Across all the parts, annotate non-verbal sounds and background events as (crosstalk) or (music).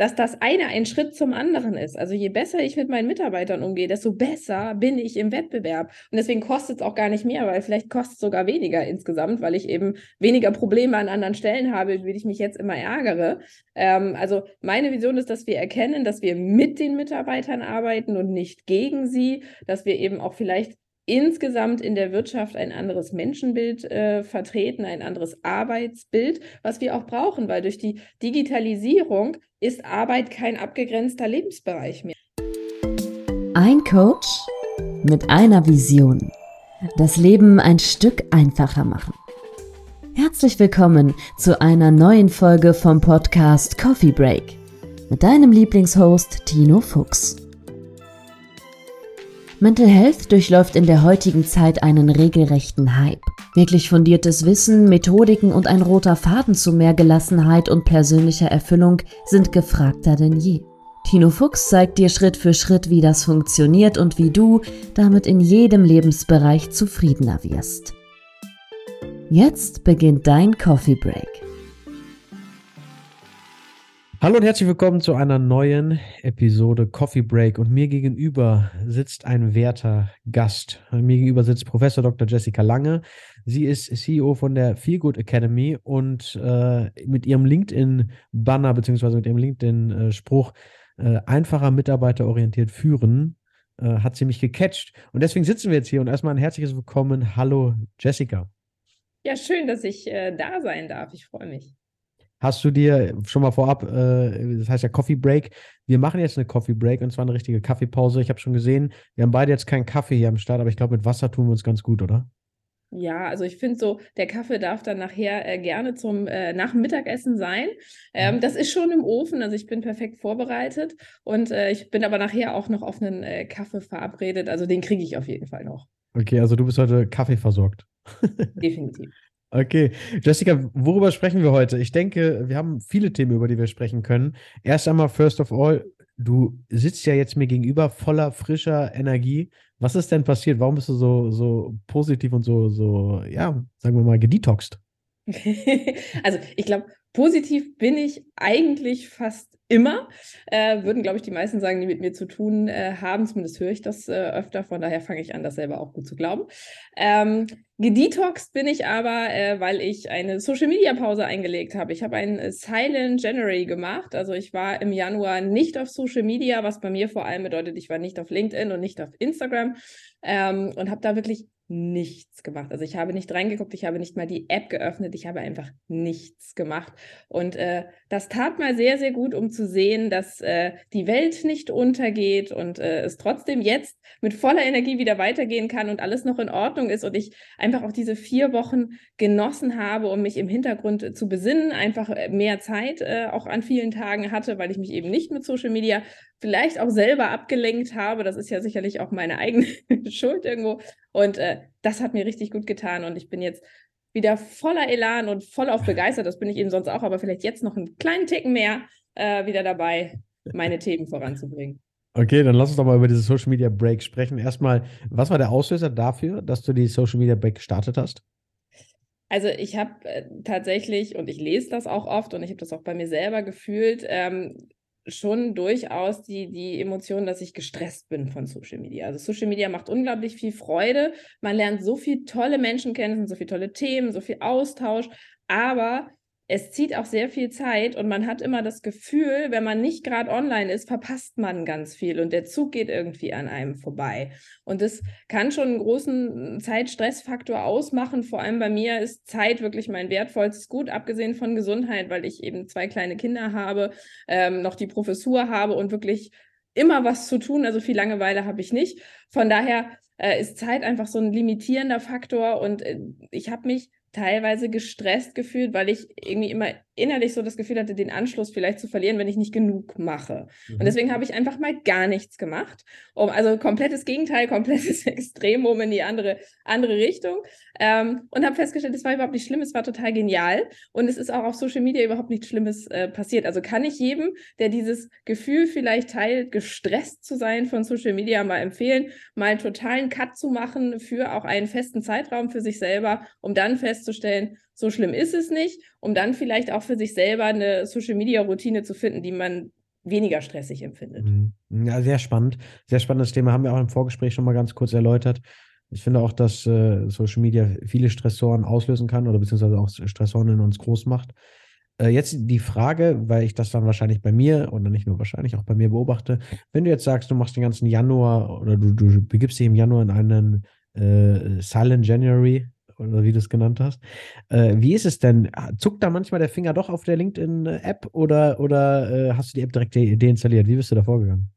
dass das eine ein Schritt zum anderen ist. Also je besser ich mit meinen Mitarbeitern umgehe, desto besser bin ich im Wettbewerb. Und deswegen kostet es auch gar nicht mehr, weil vielleicht kostet es sogar weniger insgesamt, weil ich eben weniger Probleme an anderen Stellen habe, die ich mich jetzt immer ärgere. Ähm, also meine Vision ist, dass wir erkennen, dass wir mit den Mitarbeitern arbeiten und nicht gegen sie, dass wir eben auch vielleicht insgesamt in der Wirtschaft ein anderes Menschenbild äh, vertreten, ein anderes Arbeitsbild, was wir auch brauchen, weil durch die Digitalisierung ist Arbeit kein abgegrenzter Lebensbereich mehr. Ein Coach mit einer Vision. Das Leben ein Stück einfacher machen. Herzlich willkommen zu einer neuen Folge vom Podcast Coffee Break mit deinem Lieblingshost Tino Fuchs. Mental Health durchläuft in der heutigen Zeit einen regelrechten Hype. Wirklich fundiertes Wissen, Methodiken und ein roter Faden zu mehr Gelassenheit und persönlicher Erfüllung sind gefragter denn je. Tino Fuchs zeigt dir Schritt für Schritt, wie das funktioniert und wie du damit in jedem Lebensbereich zufriedener wirst. Jetzt beginnt dein Coffee Break. Hallo und herzlich willkommen zu einer neuen Episode Coffee Break. Und mir gegenüber sitzt ein werter Gast. Mir gegenüber sitzt Professor Dr. Jessica Lange. Sie ist CEO von der Feelgood Academy und äh, mit ihrem LinkedIn-Banner beziehungsweise mit ihrem LinkedIn-Spruch äh, einfacher mitarbeiterorientiert führen, äh, hat sie mich gecatcht. Und deswegen sitzen wir jetzt hier und erstmal ein herzliches Willkommen. Hallo Jessica. Ja, schön, dass ich äh, da sein darf. Ich freue mich. Hast du dir schon mal vorab, äh, das heißt ja Coffee Break, wir machen jetzt eine Coffee Break und zwar eine richtige Kaffeepause. Ich habe schon gesehen, wir haben beide jetzt keinen Kaffee hier am Start, aber ich glaube, mit Wasser tun wir uns ganz gut, oder? Ja, also ich finde so, der Kaffee darf dann nachher äh, gerne zum äh, nach dem Mittagessen sein. Ähm, das ist schon im Ofen, also ich bin perfekt vorbereitet und äh, ich bin aber nachher auch noch auf einen äh, Kaffee verabredet, also den kriege ich auf jeden Fall noch. Okay, also du bist heute Kaffee versorgt. Definitiv. Okay, Jessica, worüber sprechen wir heute? Ich denke, wir haben viele Themen, über die wir sprechen können. Erst einmal, first of all, du sitzt ja jetzt mir gegenüber voller frischer Energie. Was ist denn passiert? Warum bist du so, so positiv und so, so, ja, sagen wir mal, gedetoxed? (laughs) also, ich glaube, positiv bin ich eigentlich fast immer. Äh, würden, glaube ich, die meisten sagen, die mit mir zu tun äh, haben. Zumindest höre ich das äh, öfter. Von daher fange ich an, das selber auch gut zu glauben. Ähm, gedetoxed bin ich aber, äh, weil ich eine Social-Media-Pause eingelegt habe. Ich habe einen Silent January gemacht. Also ich war im Januar nicht auf Social Media, was bei mir vor allem bedeutet, ich war nicht auf LinkedIn und nicht auf Instagram ähm, und habe da wirklich nichts gemacht. Also ich habe nicht reingeguckt, ich habe nicht mal die App geöffnet, ich habe einfach nichts gemacht. Und äh, das tat mal sehr, sehr gut, um zu sehen, dass äh, die Welt nicht untergeht und äh, es trotzdem jetzt mit voller Energie wieder weitergehen kann und alles noch in Ordnung ist und ich einfach auch diese vier Wochen genossen habe, um mich im Hintergrund äh, zu besinnen, einfach äh, mehr Zeit äh, auch an vielen Tagen hatte, weil ich mich eben nicht mit Social Media vielleicht auch selber abgelenkt habe. Das ist ja sicherlich auch meine eigene (laughs) Schuld irgendwo. Und äh, das hat mir richtig gut getan. Und ich bin jetzt wieder voller Elan und voll auf begeistert. Das bin ich eben sonst auch, aber vielleicht jetzt noch einen kleinen Ticken mehr äh, wieder dabei, meine Themen voranzubringen. Okay, dann lass uns doch mal über diese Social Media Break sprechen. Erstmal, was war der Auslöser dafür, dass du die Social Media Break gestartet hast? Also ich habe äh, tatsächlich, und ich lese das auch oft und ich habe das auch bei mir selber gefühlt, ähm, schon durchaus die, die Emotion, dass ich gestresst bin von Social Media. Also Social Media macht unglaublich viel Freude. Man lernt so viele tolle Menschen kennen, so viele tolle Themen, so viel Austausch. Aber es zieht auch sehr viel Zeit und man hat immer das Gefühl, wenn man nicht gerade online ist, verpasst man ganz viel und der Zug geht irgendwie an einem vorbei. Und das kann schon einen großen Zeitstressfaktor ausmachen. Vor allem bei mir ist Zeit wirklich mein wertvollstes Gut, abgesehen von Gesundheit, weil ich eben zwei kleine Kinder habe, ähm, noch die Professur habe und wirklich immer was zu tun. Also viel Langeweile habe ich nicht. Von daher äh, ist Zeit einfach so ein limitierender Faktor und äh, ich habe mich teilweise gestresst gefühlt, weil ich irgendwie immer innerlich so das Gefühl hatte, den Anschluss vielleicht zu verlieren, wenn ich nicht genug mache. Mhm. Und deswegen habe ich einfach mal gar nichts gemacht. Um, also komplettes Gegenteil, (laughs) komplettes Extremum in die andere, andere Richtung. Ähm, und habe festgestellt, es war überhaupt nicht schlimm, es war total genial. Und es ist auch auf Social Media überhaupt nichts Schlimmes äh, passiert. Also kann ich jedem, der dieses Gefühl vielleicht teilt, gestresst zu sein von Social Media, mal empfehlen, mal einen totalen Cut zu machen für auch einen festen Zeitraum für sich selber, um dann festzustellen, so schlimm ist es nicht, um dann vielleicht auch für sich selber eine Social-Media-Routine zu finden, die man weniger stressig empfindet. Mhm. Ja, sehr spannend. Sehr spannendes Thema. Haben wir auch im Vorgespräch schon mal ganz kurz erläutert. Ich finde auch, dass äh, Social Media viele Stressoren auslösen kann oder beziehungsweise auch Stressoren in uns groß macht. Äh, jetzt die Frage, weil ich das dann wahrscheinlich bei mir oder nicht nur wahrscheinlich auch bei mir beobachte, wenn du jetzt sagst, du machst den ganzen Januar oder du, du begibst dich im Januar in einen äh, Silent January oder wie du es genannt hast. Äh, wie ist es denn? Zuckt da manchmal der Finger doch auf der LinkedIn-App oder, oder äh, hast du die App direkt de deinstalliert? Wie bist du da vorgegangen?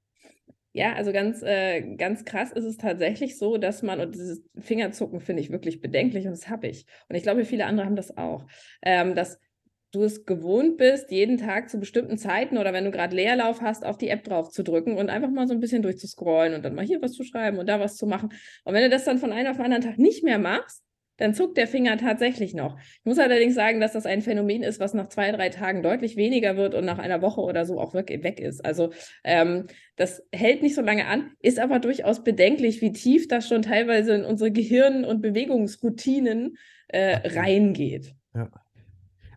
Ja, also ganz, äh, ganz krass ist es tatsächlich so, dass man, und dieses Fingerzucken finde ich wirklich bedenklich und das habe ich. Und ich glaube, viele andere haben das auch, ähm, dass du es gewohnt bist, jeden Tag zu bestimmten Zeiten oder wenn du gerade Leerlauf hast, auf die App drauf zu drücken und einfach mal so ein bisschen durchzuscrollen und dann mal hier was zu schreiben und da was zu machen. Und wenn du das dann von einem auf den anderen Tag nicht mehr machst, dann zuckt der Finger tatsächlich noch. Ich muss allerdings sagen, dass das ein Phänomen ist, was nach zwei, drei Tagen deutlich weniger wird und nach einer Woche oder so auch weg, weg ist. Also ähm, das hält nicht so lange an, ist aber durchaus bedenklich, wie tief das schon teilweise in unsere Gehirn- und Bewegungsroutinen äh, reingeht. Ja.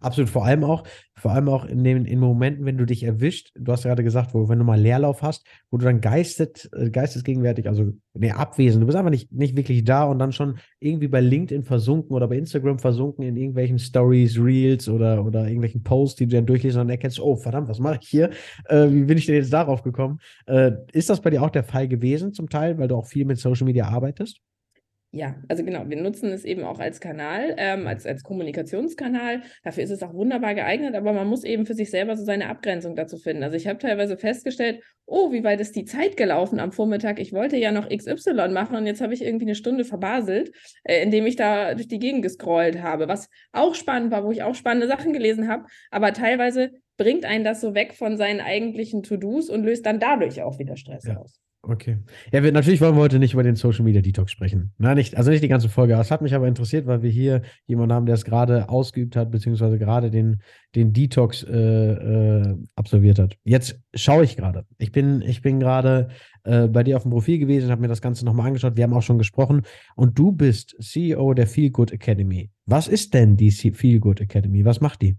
Absolut, vor allem auch, vor allem auch in den in Momenten, wenn du dich erwischt, du hast gerade gesagt, wo, wenn du mal Leerlauf hast, wo du dann geistet, äh, geistesgegenwärtig, also nee, abwesend, du bist einfach nicht, nicht wirklich da und dann schon irgendwie bei LinkedIn versunken oder bei Instagram versunken in irgendwelchen Stories, Reels oder, oder irgendwelchen Posts, die du dann durchlesen und dann erkennst, oh verdammt, was mache ich hier? Äh, wie bin ich denn jetzt darauf gekommen? Äh, ist das bei dir auch der Fall gewesen zum Teil, weil du auch viel mit Social Media arbeitest? Ja, also genau, wir nutzen es eben auch als Kanal, ähm, als, als Kommunikationskanal. Dafür ist es auch wunderbar geeignet, aber man muss eben für sich selber so seine Abgrenzung dazu finden. Also ich habe teilweise festgestellt, oh, wie weit ist die Zeit gelaufen am Vormittag? Ich wollte ja noch XY machen und jetzt habe ich irgendwie eine Stunde verbaselt, äh, indem ich da durch die Gegend gescrollt habe, was auch spannend war, wo ich auch spannende Sachen gelesen habe, aber teilweise bringt einen das so weg von seinen eigentlichen To-Dos und löst dann dadurch auch wieder Stress ja. aus. Okay. Ja, wir, natürlich wollen wir heute nicht über den Social Media Detox sprechen. Na, nicht, also nicht die ganze Folge. Das hat mich aber interessiert, weil wir hier jemanden haben, der es gerade ausgeübt hat, beziehungsweise gerade den, den Detox äh, äh, absolviert hat. Jetzt schaue ich gerade. Ich bin, ich bin gerade äh, bei dir auf dem Profil gewesen, habe mir das Ganze nochmal angeschaut. Wir haben auch schon gesprochen. Und du bist CEO der Feel Good Academy. Was ist denn die Feel Good Academy? Was macht die?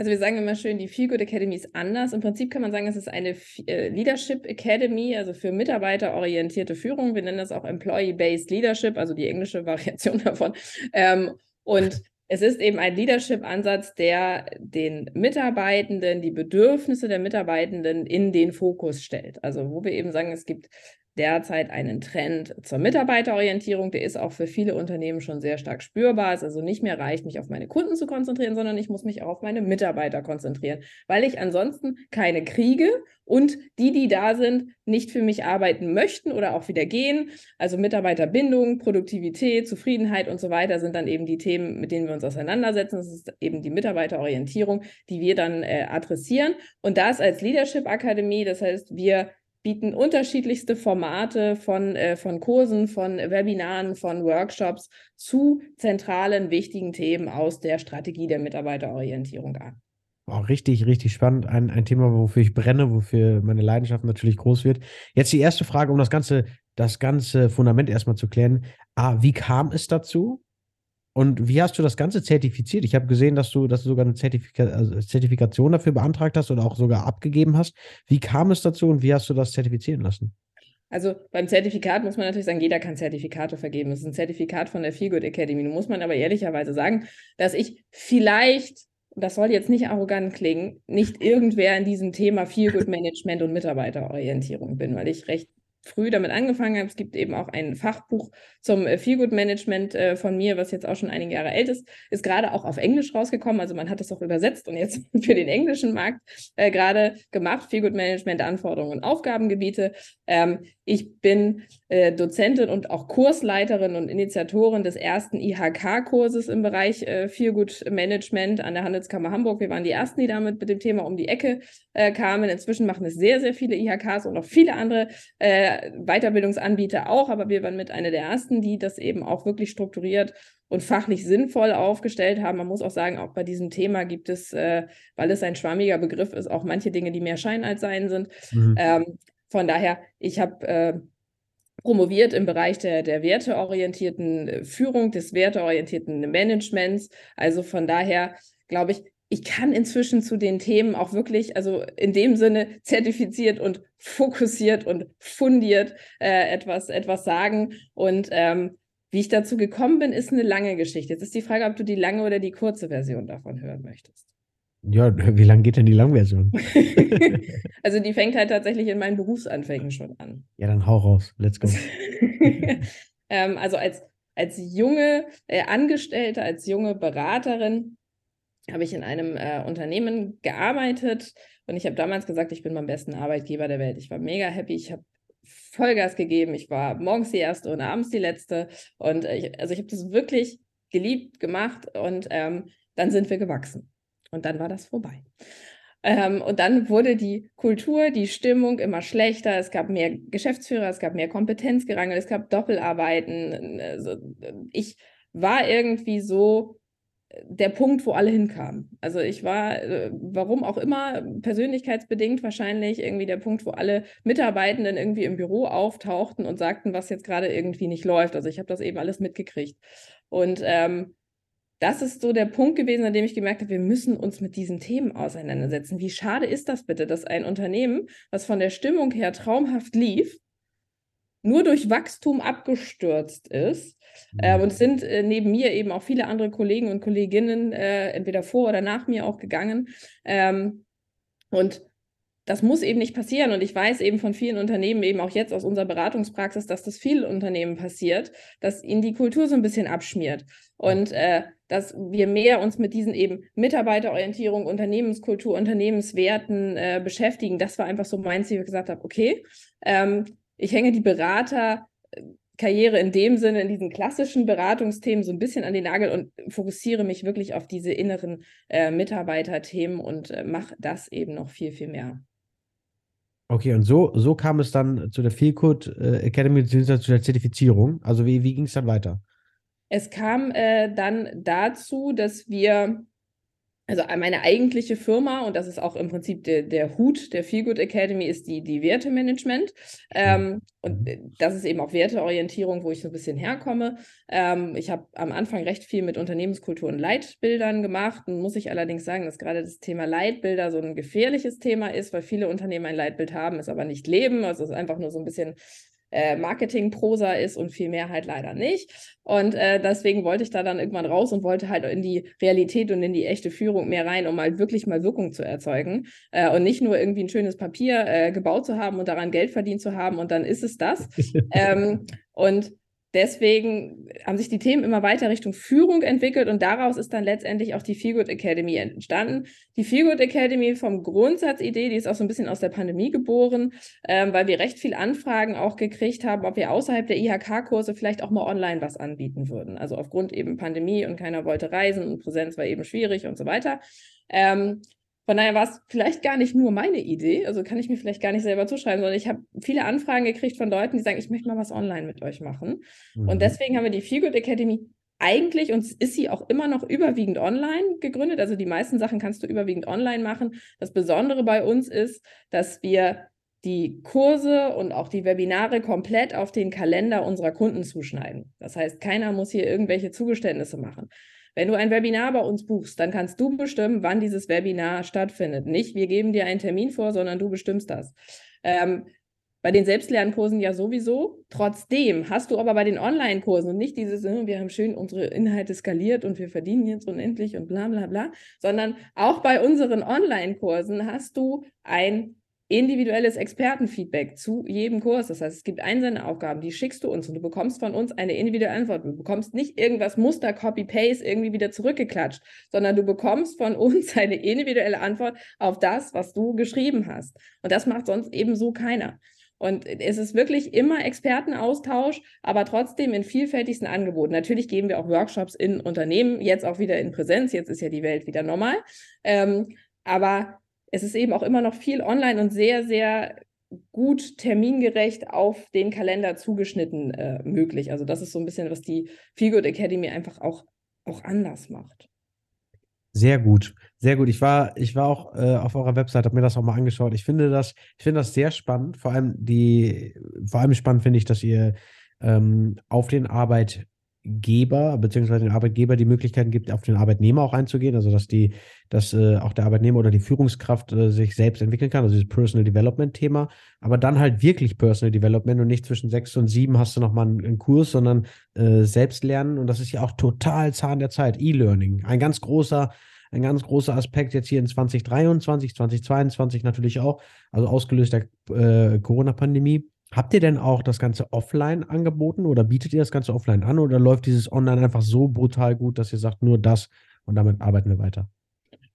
Also wir sagen immer schön, die Feel Good Academy ist anders. Im Prinzip kann man sagen, es ist eine äh, Leadership Academy, also für mitarbeiterorientierte Führung. Wir nennen das auch Employee-Based Leadership, also die englische (laughs) Variation davon. Ähm, und es ist eben ein Leadership-Ansatz, der den Mitarbeitenden, die Bedürfnisse der Mitarbeitenden in den Fokus stellt. Also wo wir eben sagen, es gibt derzeit einen Trend zur Mitarbeiterorientierung. Der ist auch für viele Unternehmen schon sehr stark spürbar. Es also nicht mehr reicht, mich auf meine Kunden zu konzentrieren, sondern ich muss mich auch auf meine Mitarbeiter konzentrieren, weil ich ansonsten keine kriege und die, die da sind, nicht für mich arbeiten möchten oder auch wieder gehen. Also Mitarbeiterbindung, Produktivität, Zufriedenheit und so weiter sind dann eben die Themen, mit denen wir uns auseinandersetzen. Das ist eben die Mitarbeiterorientierung, die wir dann äh, adressieren. Und das als Leadership Akademie, das heißt, wir bieten unterschiedlichste Formate von, äh, von Kursen, von Webinaren, von Workshops zu zentralen, wichtigen Themen aus der Strategie der Mitarbeiterorientierung an. Oh, richtig, richtig spannend. Ein, ein Thema, wofür ich brenne, wofür meine Leidenschaft natürlich groß wird. Jetzt die erste Frage, um das ganze, das ganze Fundament erstmal zu klären. Ah, wie kam es dazu? Und wie hast du das Ganze zertifiziert? Ich habe gesehen, dass du, dass du sogar eine Zertifika also Zertifikation dafür beantragt hast oder auch sogar abgegeben hast. Wie kam es dazu und wie hast du das zertifizieren lassen? Also beim Zertifikat muss man natürlich sagen, jeder kann Zertifikate vergeben. Das ist ein Zertifikat von der Feelgood Academy. Nun muss man aber ehrlicherweise sagen, dass ich vielleicht, das soll jetzt nicht arrogant klingen, nicht irgendwer in diesem Thema Feelgood Management und Mitarbeiterorientierung bin, weil ich recht früh damit angefangen habe. Es gibt eben auch ein Fachbuch zum äh, Feelgood Management äh, von mir, was jetzt auch schon einige Jahre alt ist, ist gerade auch auf Englisch rausgekommen. Also man hat es auch übersetzt und jetzt (laughs) für den englischen Markt äh, gerade gemacht. Feelgood Management, Anforderungen und Aufgabengebiete. Ähm, ich bin Dozentin und auch Kursleiterin und Initiatorin des ersten IHK-Kurses im Bereich äh, Feelgood Management an der Handelskammer Hamburg. Wir waren die ersten, die damit mit dem Thema um die Ecke kamen. Inzwischen machen es sehr, sehr viele IHKs und auch viele andere äh, Weiterbildungsanbieter auch, aber wir waren mit einer der ersten, die das eben auch wirklich strukturiert und fachlich sinnvoll aufgestellt haben. Man muss auch sagen, auch bei diesem Thema gibt es, äh, weil es ein schwammiger Begriff ist, auch manche Dinge, die mehr Schein als Sein sind. Mhm. Ähm, von daher, ich habe äh, promoviert im Bereich der, der werteorientierten Führung, des werteorientierten Managements. Also von daher, glaube ich, ich kann inzwischen zu den Themen auch wirklich, also in dem Sinne zertifiziert und fokussiert und fundiert äh, etwas, etwas sagen. Und ähm, wie ich dazu gekommen bin, ist eine lange Geschichte. Jetzt ist die Frage, ob du die lange oder die kurze Version davon hören möchtest. Ja, wie lange geht denn die Langversion? (laughs) also die fängt halt tatsächlich in meinen Berufsanfängen schon an. Ja, dann hau raus. Let's go. (laughs) ähm, also als, als junge äh, Angestellte, als junge Beraterin habe ich in einem äh, Unternehmen gearbeitet und ich habe damals gesagt, ich bin mein besten Arbeitgeber der Welt. Ich war mega happy. Ich habe Vollgas gegeben. Ich war morgens die erste und abends die letzte. Und äh, ich, also ich habe das wirklich geliebt gemacht und ähm, dann sind wir gewachsen. Und dann war das vorbei. Ähm, und dann wurde die Kultur, die Stimmung immer schlechter. Es gab mehr Geschäftsführer, es gab mehr Kompetenzgerangel, es gab Doppelarbeiten. Also ich war irgendwie so der Punkt, wo alle hinkamen. Also ich war, äh, warum auch immer, persönlichkeitsbedingt wahrscheinlich irgendwie der Punkt, wo alle Mitarbeitenden irgendwie im Büro auftauchten und sagten, was jetzt gerade irgendwie nicht läuft. Also ich habe das eben alles mitgekriegt. Und ähm, das ist so der Punkt gewesen, an dem ich gemerkt habe, wir müssen uns mit diesen Themen auseinandersetzen. Wie schade ist das bitte, dass ein Unternehmen, was von der Stimmung her traumhaft lief, nur durch Wachstum abgestürzt ist. Äh, und es sind äh, neben mir eben auch viele andere Kollegen und Kolleginnen äh, entweder vor oder nach mir auch gegangen. Ähm, und das muss eben nicht passieren. Und ich weiß eben von vielen Unternehmen, eben auch jetzt aus unserer Beratungspraxis, dass das vielen Unternehmen passiert, dass ihnen die Kultur so ein bisschen abschmiert. Und äh, dass wir mehr uns mit diesen eben Mitarbeiterorientierung, Unternehmenskultur, Unternehmenswerten äh, beschäftigen. Das war einfach so mein Ziel, wo ich gesagt habe, okay, ähm, ich hänge die Beraterkarriere in dem Sinne, in diesen klassischen Beratungsthemen so ein bisschen an den Nagel und fokussiere mich wirklich auf diese inneren äh, Mitarbeiterthemen und äh, mache das eben noch viel, viel mehr. Okay, und so, so kam es dann zu der Feelcode äh, Academy bzw. zu der Zertifizierung. Also wie, wie ging es dann weiter? Es kam äh, dann dazu, dass wir also meine eigentliche Firma, und das ist auch im Prinzip der, der Hut der Feelgood Academy, ist die, die Wertemanagement. Ähm, und das ist eben auch Werteorientierung, wo ich so ein bisschen herkomme. Ähm, ich habe am Anfang recht viel mit Unternehmenskultur und Leitbildern gemacht. Und muss ich allerdings sagen, dass gerade das Thema Leitbilder so ein gefährliches Thema ist, weil viele Unternehmen ein Leitbild haben, es aber nicht leben. Also es ist einfach nur so ein bisschen äh, Marketing-Prosa ist und viel mehr halt leider nicht. Und äh, deswegen wollte ich da dann irgendwann raus und wollte halt in die Realität und in die echte Führung mehr rein, um halt wirklich mal Wirkung zu erzeugen äh, und nicht nur irgendwie ein schönes Papier äh, gebaut zu haben und daran Geld verdient zu haben und dann ist es das. (laughs) ähm, und deswegen haben sich die Themen immer weiter Richtung Führung entwickelt und daraus ist dann letztendlich auch die Feelgood Academy entstanden. Die Feelgood Academy vom Grundsatzidee, die ist auch so ein bisschen aus der Pandemie geboren, ähm, weil wir recht viel Anfragen auch gekriegt haben, ob wir außerhalb der IHK-Kurse vielleicht auch mal online was anbieten würden. Also aufgrund eben Pandemie und keiner wollte reisen und Präsenz war eben schwierig und so weiter. Ähm, von daher war es vielleicht gar nicht nur meine Idee, also kann ich mir vielleicht gar nicht selber zuschreiben, sondern ich habe viele Anfragen gekriegt von Leuten, die sagen, ich möchte mal was online mit euch machen. Mhm. Und deswegen haben wir die Feel Good Academy eigentlich, und ist sie auch immer noch überwiegend online gegründet, also die meisten Sachen kannst du überwiegend online machen. Das Besondere bei uns ist, dass wir die Kurse und auch die Webinare komplett auf den Kalender unserer Kunden zuschneiden. Das heißt, keiner muss hier irgendwelche Zugeständnisse machen. Wenn du ein Webinar bei uns buchst, dann kannst du bestimmen, wann dieses Webinar stattfindet. Nicht, wir geben dir einen Termin vor, sondern du bestimmst das. Ähm, bei den Selbstlernkursen ja sowieso. Trotzdem hast du aber bei den Online-Kursen nicht dieses, hm, wir haben schön unsere Inhalte skaliert und wir verdienen jetzt unendlich und bla bla bla, sondern auch bei unseren Online-Kursen hast du ein individuelles Expertenfeedback zu jedem Kurs. Das heißt, es gibt Einsenderaufgaben, die schickst du uns und du bekommst von uns eine individuelle Antwort. Du bekommst nicht irgendwas Muster, Copy-Paste irgendwie wieder zurückgeklatscht, sondern du bekommst von uns (laughs) eine individuelle Antwort auf das, was du geschrieben hast. Und das macht sonst eben so keiner. Und es ist wirklich immer Expertenaustausch, aber trotzdem in vielfältigsten Angeboten. Natürlich geben wir auch Workshops in Unternehmen, jetzt auch wieder in Präsenz. Jetzt ist ja die Welt wieder normal. Ähm, aber es ist eben auch immer noch viel online und sehr, sehr gut termingerecht auf den Kalender zugeschnitten äh, möglich. Also das ist so ein bisschen, was die Feelgood Academy einfach auch, auch anders macht. Sehr gut, sehr gut. Ich war, ich war auch äh, auf eurer Website, habe mir das auch mal angeschaut. Ich finde das, ich finde das sehr spannend. Vor allem die, vor allem spannend finde ich, dass ihr ähm, auf den Arbeit Arbeitgeber beziehungsweise den Arbeitgeber die Möglichkeiten gibt, auf den Arbeitnehmer auch einzugehen, also dass die, dass äh, auch der Arbeitnehmer oder die Führungskraft äh, sich selbst entwickeln kann, also dieses Personal Development Thema, aber dann halt wirklich Personal Development und nicht zwischen sechs und sieben hast du nochmal einen, einen Kurs, sondern äh, Selbstlernen und das ist ja auch total Zahn der Zeit, E-Learning, ein ganz großer ein ganz großer Aspekt jetzt hier in 2023, 2022 natürlich auch, also ausgelöst der äh, Corona-Pandemie. Habt ihr denn auch das Ganze offline angeboten oder bietet ihr das Ganze offline an oder läuft dieses Online einfach so brutal gut, dass ihr sagt, nur das und damit arbeiten wir weiter?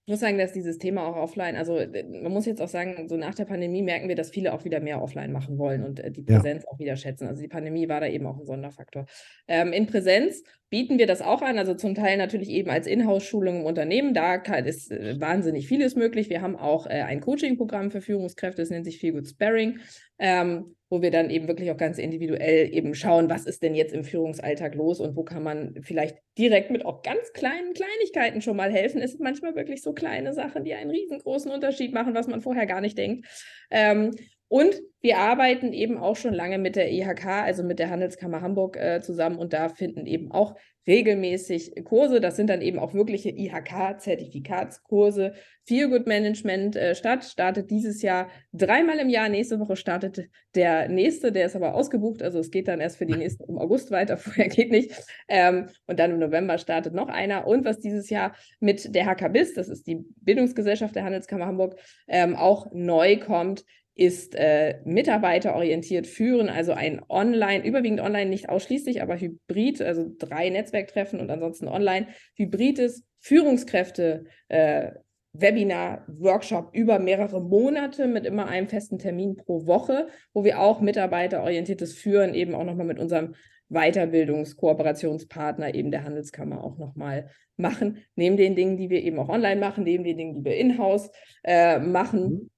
Ich muss sagen, dass dieses Thema auch offline, also man muss jetzt auch sagen, so nach der Pandemie merken wir, dass viele auch wieder mehr offline machen wollen und äh, die Präsenz ja. auch wieder schätzen. Also die Pandemie war da eben auch ein Sonderfaktor. Ähm, in Präsenz bieten wir das auch an, also zum Teil natürlich eben als Inhouse-Schulung im Unternehmen. Da kann, ist äh, wahnsinnig vieles möglich. Wir haben auch äh, ein Coaching-Programm für Führungskräfte, das nennt sich Feel Good Sparring. Ähm, wo wir dann eben wirklich auch ganz individuell eben schauen, was ist denn jetzt im Führungsalltag los und wo kann man vielleicht direkt mit auch ganz kleinen Kleinigkeiten schon mal helfen. Es sind manchmal wirklich so kleine Sachen, die einen riesengroßen Unterschied machen, was man vorher gar nicht denkt. Ähm, und wir arbeiten eben auch schon lange mit der IHK, also mit der Handelskammer Hamburg äh, zusammen und da finden eben auch regelmäßig Kurse, das sind dann eben auch wirkliche IHK-Zertifikatskurse. Feel Good Management äh, statt, startet dieses Jahr dreimal im Jahr. Nächste Woche startet der nächste, der ist aber ausgebucht, also es geht dann erst für die nächsten im August weiter, (laughs) vorher geht nicht. Ähm, und dann im November startet noch einer. Und was dieses Jahr mit der HKBIS, das ist die Bildungsgesellschaft der Handelskammer Hamburg, ähm, auch neu kommt, ist äh, mitarbeiterorientiert führen, also ein Online, überwiegend online, nicht ausschließlich, aber hybrid, also drei Netzwerktreffen und ansonsten online, hybrides Führungskräfte. Äh, Webinar, Workshop über mehrere Monate mit immer einem festen Termin pro Woche, wo wir auch mitarbeiterorientiertes Führen eben auch nochmal mit unserem Weiterbildungskooperationspartner eben der Handelskammer auch nochmal machen, neben den Dingen, die wir eben auch online machen, neben den Dingen, die wir in-house äh, machen.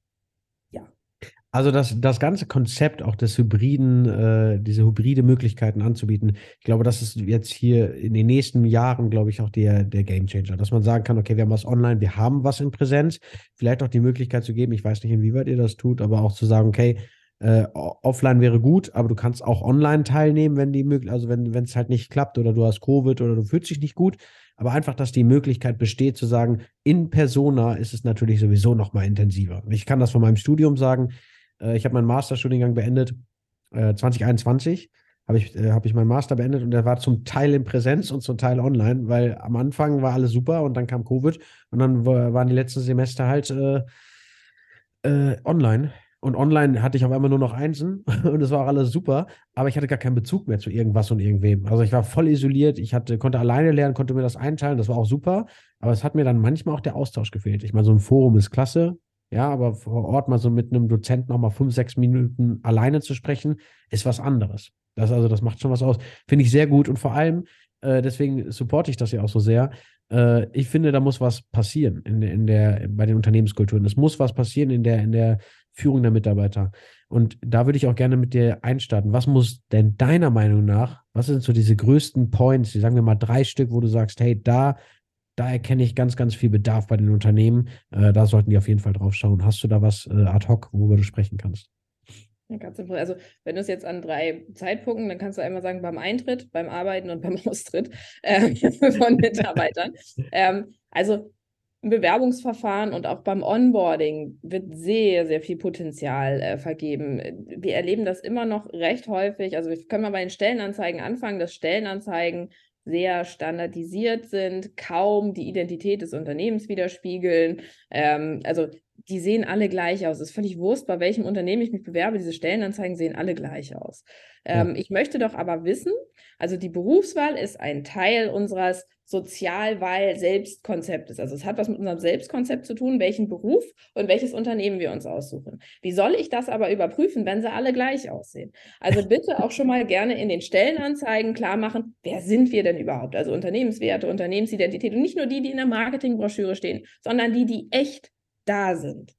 Also das, das ganze Konzept auch des Hybriden, äh, diese hybride Möglichkeiten anzubieten, ich glaube, das ist jetzt hier in den nächsten Jahren, glaube ich, auch der, der Gamechanger, dass man sagen kann, okay, wir haben was online, wir haben was in Präsenz, vielleicht auch die Möglichkeit zu geben, ich weiß nicht, inwieweit ihr das tut, aber auch zu sagen, okay, äh, offline wäre gut, aber du kannst auch online teilnehmen, wenn die möglich, also wenn es halt nicht klappt oder du hast Covid oder du fühlst dich nicht gut, aber einfach, dass die Möglichkeit besteht zu sagen, in Persona ist es natürlich sowieso noch mal intensiver. Ich kann das von meinem Studium sagen, ich habe meinen Masterstudiengang beendet, äh, 2021 habe ich, äh, hab ich meinen Master beendet und der war zum Teil in Präsenz und zum Teil online, weil am Anfang war alles super und dann kam Covid und dann waren die letzten Semester halt äh, äh, online. Und online hatte ich auf einmal nur noch Einsen (laughs) und es war auch alles super, aber ich hatte gar keinen Bezug mehr zu irgendwas und irgendwem. Also ich war voll isoliert, ich hatte, konnte alleine lernen, konnte mir das einteilen, das war auch super, aber es hat mir dann manchmal auch der Austausch gefehlt. Ich meine, so ein Forum ist klasse, ja, aber vor Ort mal so mit einem Dozent nochmal fünf, sechs Minuten alleine zu sprechen, ist was anderes. Das also, das macht schon was aus. Finde ich sehr gut und vor allem, äh, deswegen supporte ich das ja auch so sehr. Äh, ich finde, da muss was passieren in, in der, bei den Unternehmenskulturen. Es muss was passieren in der, in der Führung der Mitarbeiter. Und da würde ich auch gerne mit dir einstarten. Was muss denn deiner Meinung nach, was sind so diese größten Points, die sagen wir mal drei Stück, wo du sagst, hey, da da erkenne ich ganz, ganz viel Bedarf bei den Unternehmen. Äh, da sollten die auf jeden Fall drauf schauen. Hast du da was äh, ad hoc, worüber du sprechen kannst? Ja, ganz simpel. Also, wenn du es jetzt an drei Zeitpunkten, dann kannst du einmal sagen, beim Eintritt, beim Arbeiten und beim (laughs) Austritt äh, (laughs) von Mitarbeitern. ähm, also, im Bewerbungsverfahren und auch beim Onboarding wird sehr, sehr viel Potenzial äh, vergeben. Wir erleben das immer noch recht häufig. Also, wir können mal bei den Stellenanzeigen anfangen, dass Stellenanzeigen sehr standardisiert sind, kaum die Identität des Unternehmens widerspiegeln. Ähm, also die sehen alle gleich aus. Es ist völlig wurscht, bei welchem Unternehmen ich mich bewerbe. Diese Stellenanzeigen sehen alle gleich aus. Ähm, ja. Ich möchte doch aber wissen, also die Berufswahl ist ein Teil unseres Sozialwahl-Selbstkonzeptes. Also es hat was mit unserem Selbstkonzept zu tun, welchen Beruf und welches Unternehmen wir uns aussuchen. Wie soll ich das aber überprüfen, wenn sie alle gleich aussehen? Also bitte auch schon mal gerne in den Stellenanzeigen klar machen, wer sind wir denn überhaupt? Also Unternehmenswerte, Unternehmensidentität und nicht nur die, die in der Marketingbroschüre stehen, sondern die, die echt da sind.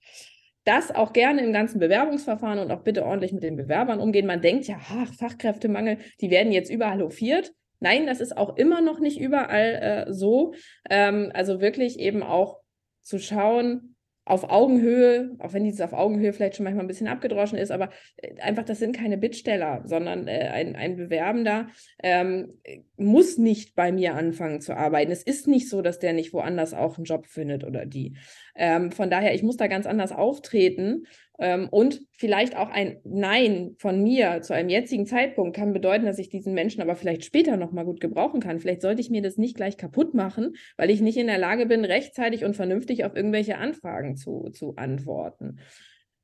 Das auch gerne im ganzen Bewerbungsverfahren und auch bitte ordentlich mit den Bewerbern umgehen. Man denkt ja, ach, Fachkräftemangel, die werden jetzt überall hofiert. Nein, das ist auch immer noch nicht überall äh, so. Ähm, also wirklich eben auch zu schauen, auf Augenhöhe, auch wenn dieses auf Augenhöhe vielleicht schon manchmal ein bisschen abgedroschen ist, aber äh, einfach, das sind keine Bittsteller, sondern äh, ein, ein Bewerbender ähm, muss nicht bei mir anfangen zu arbeiten. Es ist nicht so, dass der nicht woanders auch einen Job findet oder die. Ähm, von daher, ich muss da ganz anders auftreten ähm, und vielleicht auch ein Nein von mir zu einem jetzigen Zeitpunkt kann bedeuten, dass ich diesen Menschen aber vielleicht später nochmal gut gebrauchen kann. Vielleicht sollte ich mir das nicht gleich kaputt machen, weil ich nicht in der Lage bin, rechtzeitig und vernünftig auf irgendwelche Anfragen zu, zu antworten.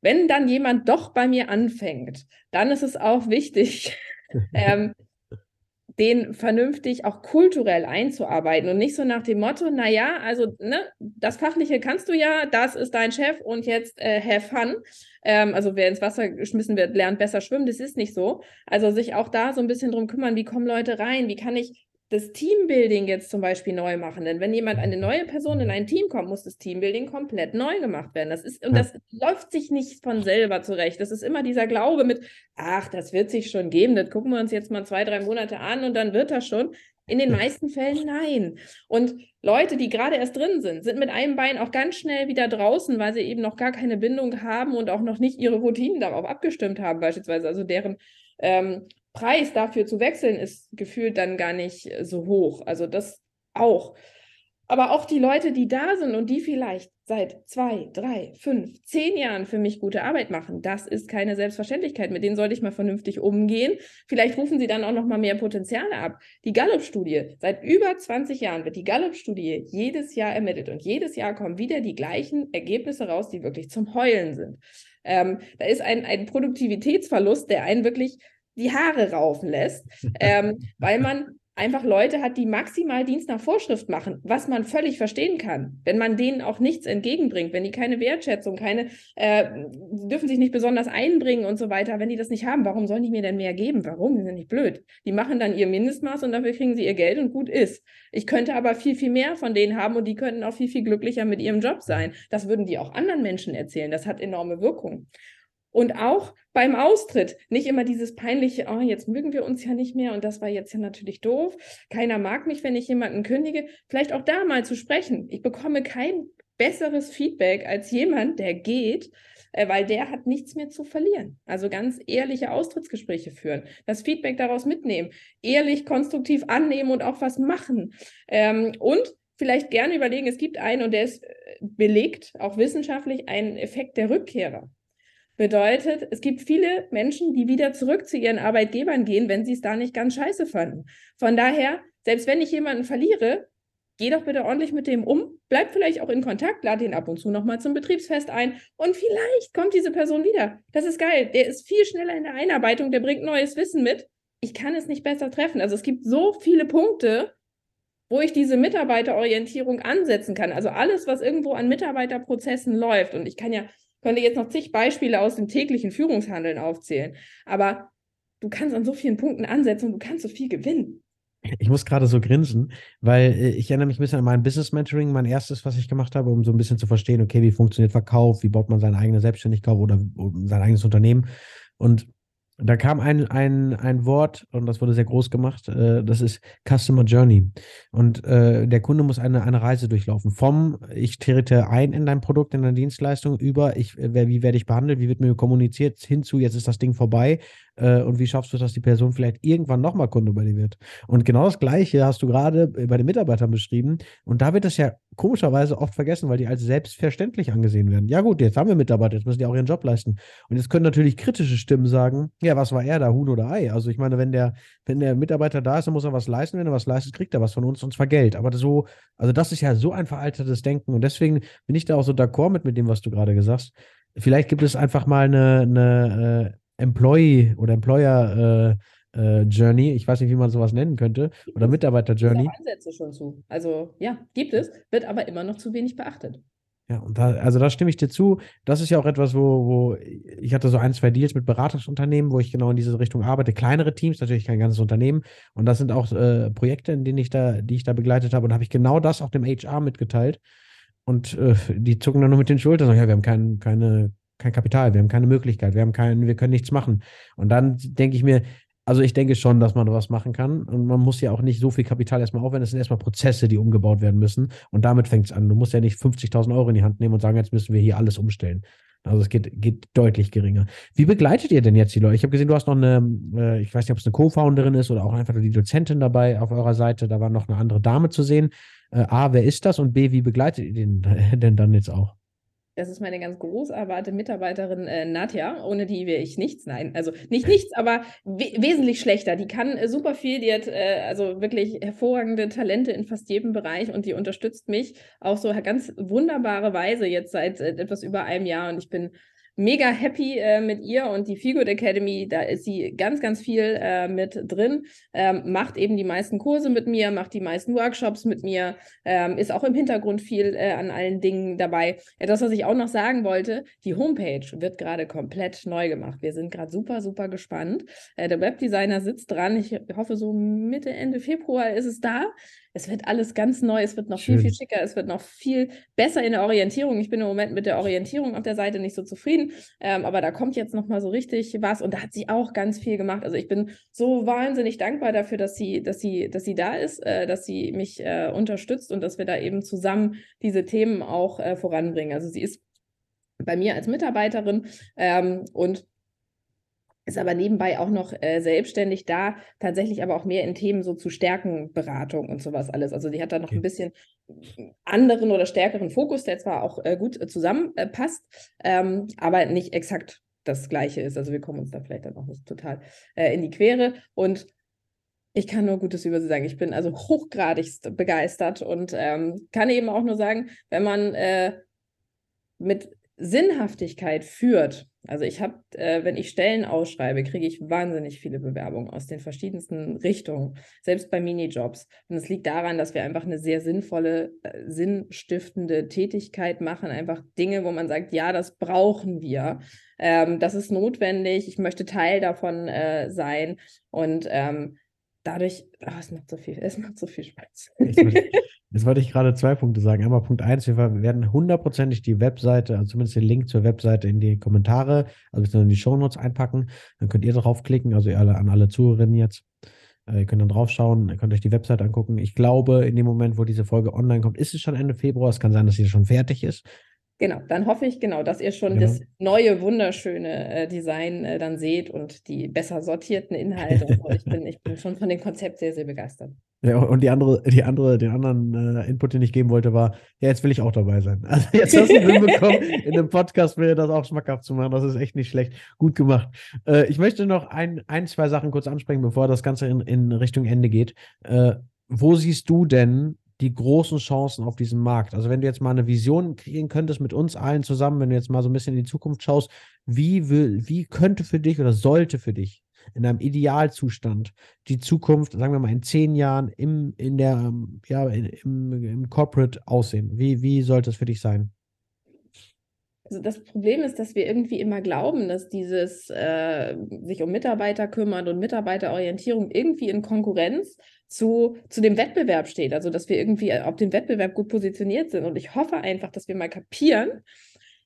Wenn dann jemand doch bei mir anfängt, dann ist es auch wichtig, (laughs) ähm, den vernünftig auch kulturell einzuarbeiten und nicht so nach dem Motto, naja, also ne, das Fachliche kannst du ja, das ist dein Chef und jetzt äh, have fun. Ähm, also wer ins Wasser geschmissen wird, lernt besser schwimmen, das ist nicht so. Also sich auch da so ein bisschen drum kümmern, wie kommen Leute rein, wie kann ich das Teambuilding jetzt zum Beispiel neu machen. Denn wenn jemand, eine neue Person in ein Team kommt, muss das Teambuilding komplett neu gemacht werden. Das ist, und das läuft sich nicht von selber zurecht. Das ist immer dieser Glaube mit, ach, das wird sich schon geben, das gucken wir uns jetzt mal zwei, drei Monate an und dann wird das schon. In den meisten Fällen nein. Und Leute, die gerade erst drin sind, sind mit einem Bein auch ganz schnell wieder draußen, weil sie eben noch gar keine Bindung haben und auch noch nicht ihre Routinen darauf abgestimmt haben, beispielsweise. Also deren ähm, Preis dafür zu wechseln ist gefühlt dann gar nicht äh, so hoch. Also das auch. Aber auch die Leute, die da sind und die vielleicht seit zwei, drei, fünf, zehn Jahren für mich gute Arbeit machen, das ist keine Selbstverständlichkeit. Mit denen sollte ich mal vernünftig umgehen. Vielleicht rufen sie dann auch noch mal mehr Potenziale ab. Die Gallup-Studie, seit über 20 Jahren wird die Gallup-Studie jedes Jahr ermittelt und jedes Jahr kommen wieder die gleichen Ergebnisse raus, die wirklich zum Heulen sind. Ähm, da ist ein, ein Produktivitätsverlust, der einen wirklich die Haare raufen lässt, ähm, weil man einfach Leute hat, die maximal Dienst nach Vorschrift machen, was man völlig verstehen kann, wenn man denen auch nichts entgegenbringt, wenn die keine Wertschätzung, keine, äh, dürfen sich nicht besonders einbringen und so weiter, wenn die das nicht haben, warum sollen die mir denn mehr geben? Warum? Die sind nicht blöd. Die machen dann ihr Mindestmaß und dafür kriegen sie ihr Geld und gut ist. Ich könnte aber viel, viel mehr von denen haben und die könnten auch viel, viel glücklicher mit ihrem Job sein. Das würden die auch anderen Menschen erzählen. Das hat enorme Wirkung. Und auch beim Austritt nicht immer dieses peinliche, oh, jetzt mögen wir uns ja nicht mehr und das war jetzt ja natürlich doof. Keiner mag mich, wenn ich jemanden kündige. Vielleicht auch da mal zu sprechen. Ich bekomme kein besseres Feedback als jemand, der geht, äh, weil der hat nichts mehr zu verlieren. Also ganz ehrliche Austrittsgespräche führen, das Feedback daraus mitnehmen, ehrlich, konstruktiv annehmen und auch was machen. Ähm, und vielleicht gerne überlegen, es gibt einen, und der ist äh, belegt, auch wissenschaftlich, einen Effekt der Rückkehrer. Bedeutet, es gibt viele Menschen, die wieder zurück zu ihren Arbeitgebern gehen, wenn sie es da nicht ganz scheiße fanden. Von daher, selbst wenn ich jemanden verliere, geh doch bitte ordentlich mit dem um, bleib vielleicht auch in Kontakt, lade ihn ab und zu nochmal zum Betriebsfest ein und vielleicht kommt diese Person wieder. Das ist geil. Der ist viel schneller in der Einarbeitung, der bringt neues Wissen mit. Ich kann es nicht besser treffen. Also es gibt so viele Punkte, wo ich diese Mitarbeiterorientierung ansetzen kann. Also alles, was irgendwo an Mitarbeiterprozessen läuft. Und ich kann ja könnte jetzt noch zig Beispiele aus dem täglichen Führungshandeln aufzählen. Aber du kannst an so vielen Punkten ansetzen und du kannst so viel gewinnen. Ich muss gerade so grinsen, weil äh, ich erinnere mich ein bisschen an mein Business Mentoring, mein erstes, was ich gemacht habe, um so ein bisschen zu verstehen, okay, wie funktioniert Verkauf, wie baut man seine eigene Selbstständigkeit oder sein eigenes Unternehmen. Und da kam ein, ein, ein Wort und das wurde sehr groß gemacht. Äh, das ist Customer Journey. Und äh, der Kunde muss eine, eine Reise durchlaufen. Vom ich trete ein in dein Produkt, in deine Dienstleistung, über ich, wie werde ich behandelt, wie wird mir kommuniziert, hinzu, jetzt ist das Ding vorbei äh, und wie schaffst du, dass die Person vielleicht irgendwann nochmal Kunde bei dir wird. Und genau das Gleiche hast du gerade bei den Mitarbeitern beschrieben. Und da wird das ja komischerweise oft vergessen, weil die als selbstverständlich angesehen werden. Ja gut, jetzt haben wir Mitarbeiter, jetzt müssen die auch ihren Job leisten. Und jetzt können natürlich kritische Stimmen sagen, ja, was war er da, Huhn oder Ei? Also ich meine, wenn der, wenn der Mitarbeiter da ist, dann muss er was leisten. Wenn er was leistet, kriegt er was von uns, und zwar Geld. Aber so, also das ist ja so ein veraltetes Denken. Und deswegen bin ich da auch so d'accord mit, mit dem, was du gerade gesagt hast. Vielleicht gibt es einfach mal eine, eine äh, Employee oder Employer äh, äh, Journey, ich weiß nicht, wie man sowas nennen könnte, oder Mitarbeiter Journey. Ansätze schon zu. Also ja, gibt es, wird aber immer noch zu wenig beachtet. Ja, und da, also da stimme ich dir zu. Das ist ja auch etwas, wo, wo ich hatte so ein, zwei Deals mit Beratungsunternehmen, wo ich genau in diese Richtung arbeite. Kleinere Teams, natürlich kein ganzes Unternehmen. Und das sind auch äh, Projekte, in denen ich da, die ich da begleitet habe. Und habe ich genau das auch dem HR mitgeteilt. Und äh, die zucken dann nur mit den Schultern und sagen, ja, wir haben kein, keine, kein Kapital, wir haben keine Möglichkeit, wir haben kein, wir können nichts machen. Und dann denke ich mir, Also ich denke schon, dass man was machen kann. Und man muss ja auch nicht so viel Kapital erstmal aufwenden. Es sind erstmal Prozesse, die umgebaut werden müssen. Und damit fängt es an. Du musst ja nicht 50.000 Euro in die Hand nehmen und sagen, jetzt müssen wir hier alles umstellen. Also es geht, geht deutlich geringer. Wie begleitet ihr denn jetzt die Leute? Ich habe gesehen, du hast noch eine, äh, ich weiß nicht, ob es eine Co-Founderin ist oder auch einfach die Dozentin dabei auf eurer Seite. Da war noch eine andere Dame zu sehen. Äh, A, wer ist das? Und B, wie begleitet ihr den (laughs) denn dann jetzt auch? Das ist meine ganz großartige Mitarbeiterin äh, Nadja, ohne die wäre ich nichts. Nein, also nicht nichts, aber we wesentlich schlechter. Die kann äh, super viel, die hat äh, also wirklich hervorragende Talente in fast jedem Bereich und die unterstützt mich auf so ganz wunderbare Weise jetzt seit äh, etwas über einem Jahr und ich bin mega happy äh, mit ihr und die Feelgood Academy, da ist sie ganz, ganz viel äh, mit drin, ähm, macht eben die meisten Kurse mit mir, macht die meisten Workshops mit mir, ähm, ist auch im Hintergrund viel äh, an allen Dingen dabei. Etwas, was ich auch noch sagen wollte, die Homepage wird gerade komplett neu gemacht. Wir sind gerade super, super gespannt. Äh, der Webdesigner sitzt dran. Ich hoffe, so Mitte, Ende Februar ist es da. Es wird alles ganz neu, es wird noch Schön. viel, viel schicker, es wird noch viel besser in der Orientierung. Ich bin im Moment mit der Orientierung auf der Seite nicht so zufrieden, ähm, aber da kommt jetzt noch mal so richtig was und da hat sie auch ganz viel gemacht. Also ich bin so wahnsinnig dankbar dafür, dass sie, dass sie, dass sie da ist, äh, dass sie mich äh, unterstützt und dass wir da eben zusammen diese Themen auch äh, voranbringen. Also sie ist bei mir als Mitarbeiterin ähm, und ist aber nebenbei auch noch äh, selbstständig da, tatsächlich aber auch mehr in Themen so zu Stärkenberatung und sowas alles. Also die hat da noch okay. ein bisschen anderen oder stärkeren Fokus, der zwar auch äh, gut äh, zusammenpasst, ähm, aber nicht exakt das Gleiche ist. Also wir kommen uns da vielleicht dann auch nicht total äh, in die Quere. Und ich kann nur Gutes über sie sagen. Ich bin also hochgradigst begeistert und ähm, kann eben auch nur sagen, wenn man äh, mit Sinnhaftigkeit führt, also ich habe, äh, wenn ich Stellen ausschreibe, kriege ich wahnsinnig viele Bewerbungen aus den verschiedensten Richtungen, selbst bei Minijobs. Und es liegt daran, dass wir einfach eine sehr sinnvolle, äh, sinnstiftende Tätigkeit machen, einfach Dinge, wo man sagt, ja, das brauchen wir, ähm, das ist notwendig, ich möchte Teil davon äh, sein. Und ähm, dadurch, oh, es macht so viel, es macht so viel Spaß. Jetzt (laughs) wollte ich gerade zwei Punkte sagen. Einmal Punkt eins, wir werden hundertprozentig die Webseite, also zumindest den Link zur Webseite in die Kommentare, also in die Shownotes einpacken. Dann könnt ihr draufklicken, also ihr alle, an alle Zuhörerinnen jetzt. Äh, ihr könnt dann draufschauen, ihr könnt euch die Webseite angucken. Ich glaube, in dem Moment, wo diese Folge online kommt, ist es schon Ende Februar. Es kann sein, dass sie schon fertig ist. Genau, dann hoffe ich genau, dass ihr schon genau. das neue, wunderschöne äh, Design äh, dann seht und die besser sortierten Inhalte. ich, bin, ich bin schon von dem Konzept sehr, sehr begeistert. Ja, und die andere, die andere, den anderen äh, Input, den ich geben wollte, war, ja, jetzt will ich auch dabei sein. (laughs) Also jetzt hast du hinbekommen, in einem Podcast mir das auch schmackhaft zu machen. Das ist echt nicht schlecht. Gut gemacht. Äh, ich möchte noch ein, ein, zwei Sachen kurz ansprechen, bevor das Ganze in, in Richtung Ende geht. Äh, wo siehst du denn die großen Chancen auf diesem Markt? Also wenn du jetzt mal eine Vision kriegen könntest mit uns allen zusammen, wenn du jetzt mal so ein bisschen in die Zukunft schaust, wie, will, wie könnte für dich oder sollte für dich in einem Idealzustand die Zukunft, sagen wir mal in zehn Jahren im, in der, ja, im, im Corporate aussehen? Wie, wie sollte es für dich sein? Also das Problem ist, dass wir irgendwie immer glauben, dass dieses äh, sich um Mitarbeiter kümmern und Mitarbeiterorientierung irgendwie in Konkurrenz zu, zu dem Wettbewerb steht. Also dass wir irgendwie auf dem Wettbewerb gut positioniert sind. Und ich hoffe einfach, dass wir mal kapieren,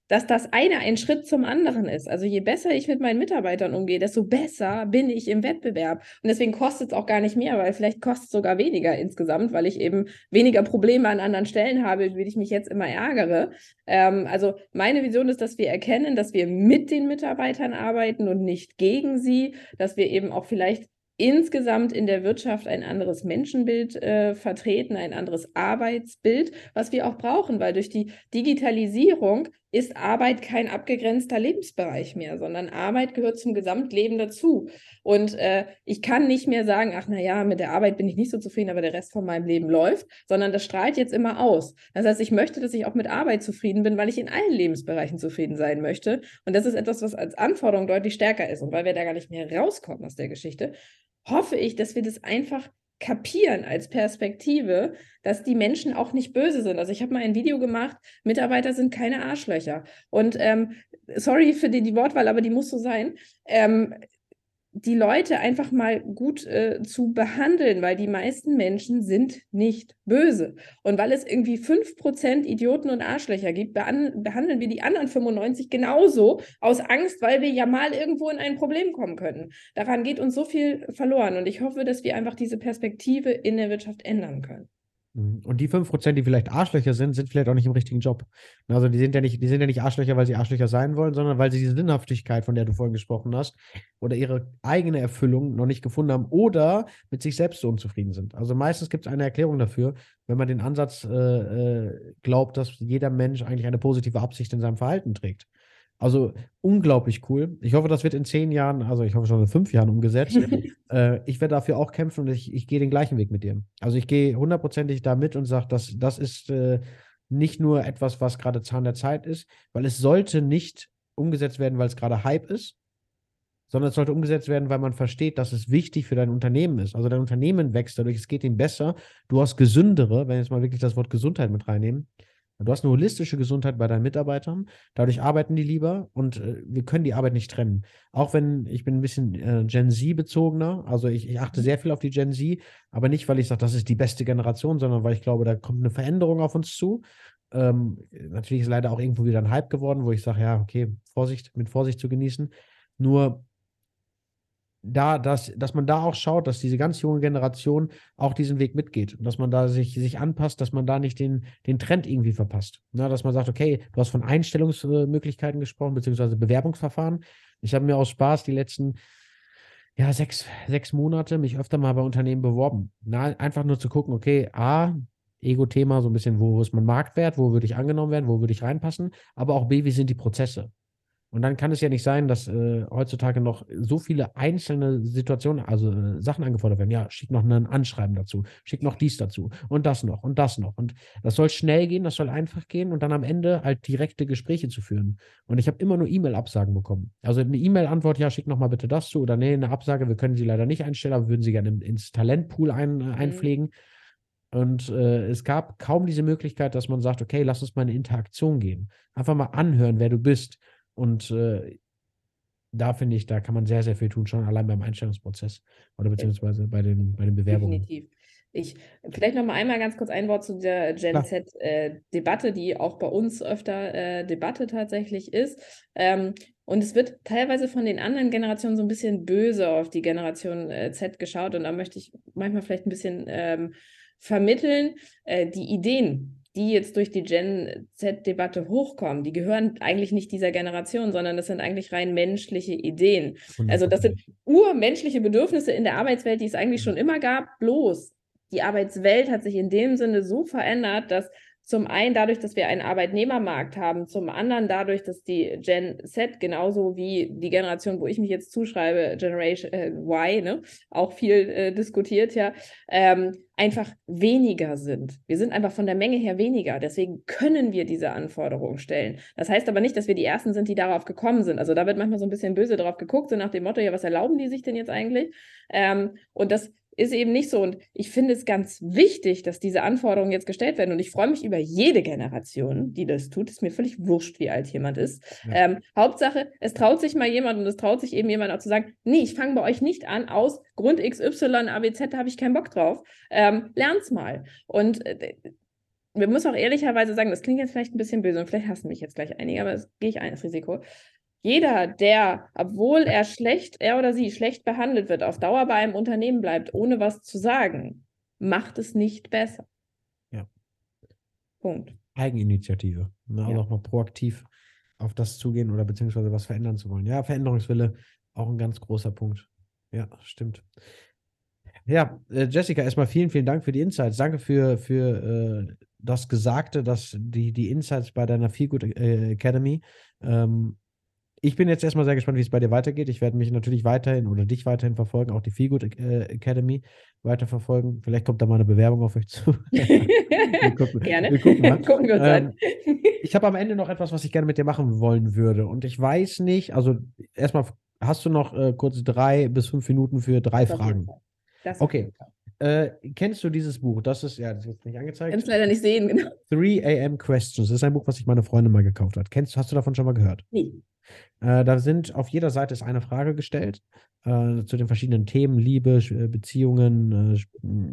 dass das eine ein Schritt zum anderen ist. Also je besser ich mit meinen Mitarbeitern umgehe, desto besser bin ich im Wettbewerb. Und deswegen kostet es auch gar nicht mehr, weil vielleicht kostet es sogar weniger insgesamt, weil ich eben weniger Probleme an anderen Stellen habe, wie ich mich jetzt immer ärgere. Ähm, also meine Vision ist, dass wir erkennen, dass wir mit den Mitarbeitern arbeiten und nicht gegen sie, dass wir eben auch vielleicht insgesamt in der Wirtschaft ein anderes Menschenbild äh, vertreten, ein anderes Arbeitsbild, was wir auch brauchen, weil durch die Digitalisierung ist Arbeit kein abgegrenzter Lebensbereich mehr, sondern Arbeit gehört zum Gesamtleben dazu. Und äh, ich kann nicht mehr sagen, ach na ja, mit der Arbeit bin ich nicht so zufrieden, aber der Rest von meinem Leben läuft, sondern das strahlt jetzt immer aus. Das heißt, ich möchte, dass ich auch mit Arbeit zufrieden bin, weil ich in allen Lebensbereichen zufrieden sein möchte. Und das ist etwas, was als Anforderung deutlich stärker ist. Und weil wir da gar nicht mehr rauskommen aus der Geschichte, hoffe ich, dass wir das einfach kapieren als Perspektive, dass die Menschen auch nicht böse sind. Also ich habe mal ein Video gemacht, Mitarbeiter sind keine Arschlöcher. Und ähm, sorry für die, die Wortwahl, aber die muss so sein. Ähm, die Leute einfach mal gut äh, zu behandeln, weil die meisten Menschen sind nicht böse. Und weil es irgendwie 5% Idioten und Arschlöcher gibt, behandeln wir die anderen 95 genauso aus Angst, weil wir ja mal irgendwo in ein Problem kommen könnten. Daran geht uns so viel verloren. Und ich hoffe, dass wir einfach diese Perspektive in der Wirtschaft ändern können. Mhm. Und die 5%, die vielleicht Arschlöcher sind, sind vielleicht auch nicht im richtigen Job. Also die sind ja nicht, die sind ja nicht Arschlöcher, weil sie Arschlöcher sein wollen, sondern weil sie diese Sinnhaftigkeit, von der du vorhin gesprochen hast, oder ihre eigene Erfüllung noch nicht gefunden haben oder mit sich selbst so unzufrieden sind. Also meistens gibt es eine Erklärung dafür, wenn man den Ansatz äh, äh, glaubt, dass jeder Mensch eigentlich eine positive Absicht in seinem Verhalten trägt. Also unglaublich cool. Ich hoffe, das wird in zehn Jahren, also ich hoffe schon in fünf Jahren umgesetzt. (laughs) äh, ich werde dafür auch kämpfen und ich, ich gehe den gleichen Weg mit dir. Also ich gehe hundertprozentig da mit und sage, dass das ist äh, nicht nur etwas, was gerade Zahn der Zeit ist, weil es sollte nicht umgesetzt werden, weil es gerade Hype ist, sondern es sollte umgesetzt werden, weil man versteht, dass es wichtig für dein Unternehmen ist. Also dein Unternehmen wächst dadurch, es geht ihm besser, du hast gesündere, wenn wir jetzt mal wirklich das Wort Gesundheit mit reinnehmen, Du hast eine holistische Gesundheit bei deinen Mitarbeitern, dadurch arbeiten die lieber und äh, wir können die Arbeit nicht trennen. Auch wenn ich bin ein bisschen äh, Gen Z bezogener, also ich, ich, achte sehr viel auf die Gen Z, aber nicht, weil ich sage, das ist die beste Generation, sondern weil ich glaube, da kommt eine Veränderung auf uns zu. Ähm, natürlich ist leider auch irgendwo wieder ein Hype geworden, wo ich sage, ja, okay, Vorsicht, mit Vorsicht zu genießen. Nur da, dass, dass man da auch schaut, dass diese ganz junge Generation auch diesen Weg mitgeht und dass man da sich, sich anpasst, dass man da nicht den, den Trend irgendwie verpasst. Na, dass man sagt, okay, du hast von Einstellungsmöglichkeiten gesprochen, beziehungsweise Bewerbungsverfahren. Ich habe mir aus Spaß die letzten ja, sechs, sechs Monate mich öfter mal bei Unternehmen beworben. Na, einfach nur zu gucken, okay, A, Ego-Thema, so ein bisschen, wo ist mein Marktwert, wo würde ich angenommen werden, wo würde ich reinpassen, aber auch B, wie sind die Prozesse? Und dann kann es ja nicht sein, dass äh, heutzutage noch so viele einzelne Situationen, also äh, Sachen angefordert werden. Ja, schick noch ein Anschreiben dazu, schick noch dies dazu und das noch und das noch. Und das soll schnell gehen, das soll einfach gehen und dann am Ende halt direkte Gespräche zu führen. Und ich habe immer nur E-Mail-Absagen bekommen. Also eine E-Mail-Antwort, ja, schick noch mal bitte das zu oder nee, eine Absage, wir können sie leider nicht einstellen, aber würden sie gerne ins Talentpool ein, äh, mhm. einpflegen. Und äh, es gab kaum diese Möglichkeit, dass man sagt, okay, lass uns mal eine Interaktion gehen. Einfach mal anhören, wer du bist und äh, da finde ich, da kann man sehr, sehr viel tun, schon allein beim Einstellungsprozess oder beziehungsweise bei den, bei den Bewerbungen. Definitiv. Ich, vielleicht noch mal einmal ganz kurz ein Wort zu der Gen Z-Debatte, äh, die auch bei uns öfter äh, Debatte tatsächlich ist. Ähm, und es wird teilweise von den anderen Generationen so ein bisschen böse auf die Generation äh, Z geschaut. Und da möchte ich manchmal vielleicht ein bisschen ähm, vermitteln, äh, die Ideen, die jetzt durch die Gen Z-Debatte hochkommen, die gehören eigentlich nicht dieser Generation, sondern das sind eigentlich rein menschliche Ideen. Also das sind urmenschliche Bedürfnisse in der Arbeitswelt, die es eigentlich schon immer gab, bloß die Arbeitswelt hat sich in dem Sinne so verändert, dass zum einen dadurch, dass wir einen Arbeitnehmermarkt haben, zum anderen dadurch, dass die Gen Z genauso wie die Generation, wo ich mich jetzt zuschreibe, Generation äh, Y, ne, auch viel äh, diskutiert, ja, ähm, einfach weniger sind. Wir sind einfach von der Menge her weniger. Deswegen können wir diese Anforderungen stellen. Das heißt aber nicht, dass wir die Ersten sind, die darauf gekommen sind. Also da wird manchmal so ein bisschen böse drauf geguckt, so nach dem Motto, ja, was erlauben die sich denn jetzt eigentlich? Ähm, und das ist eben nicht so. Und ich finde es ganz wichtig, dass diese Anforderungen jetzt gestellt werden. Und ich freue mich über jede Generation, die das tut. Ist mir völlig wurscht, wie alt jemand ist. Ja. Ähm, Hauptsache, es traut sich mal jemand und es traut sich eben jemand auch zu sagen, nee, ich fange bei euch nicht an, aus Grund XY, ABZ habe ich keinen Bock drauf. Ähm, lern's mal. Und äh, wir müssen auch ehrlicherweise sagen, das klingt jetzt vielleicht ein bisschen böse und vielleicht hassen mich jetzt gleich einige, aber das gehe ich ein, das Risiko. Jeder, der, obwohl er schlecht, er oder sie schlecht behandelt wird, auf Dauer bei einem Unternehmen bleibt, ohne was zu sagen, macht es nicht besser. Ja. Punkt. Eigeninitiative. Ne? Also ja. auch mal proaktiv auf das zugehen oder beziehungsweise was verändern zu wollen. Ja, Veränderungswille, auch ein ganz großer Punkt. Ja, stimmt. Ja, äh, Jessica, erstmal vielen, vielen Dank für die Insights. Danke für, für äh, das Gesagte, dass die, die Insights bei deiner Feelgood äh, Academy. Ähm, ich bin jetzt erstmal sehr gespannt, wie es bei dir weitergeht. Ich werde mich natürlich weiterhin oder dich weiterhin verfolgen, auch die Feelgood äh, Academy weiterverfolgen. Vielleicht kommt da mal eine Bewerbung auf euch zu. (laughs) wir gucken, gerne. Wir gucken, mal. (laughs) gucken wir uns ähm, an. ich habe am Ende noch etwas, was ich gerne mit dir machen wollen würde. Und ich weiß nicht, also erstmal hast du noch äh, kurz drei bis fünf Minuten für drei das Fragen. okay. Äh, kennst du dieses Buch? Das ist, ja, das ist jetzt nicht angezeigt. Kannst leider nicht sehen, genau. 3 AM Questions. Das ist ein Buch, was sich meine Freundin mal gekauft hat. Kennst, hast du davon schon mal gehört? Nee. Äh, da sind auf jeder Seite ist eine Frage gestellt äh, zu den verschiedenen Themen: Liebe, äh, Beziehungen, äh,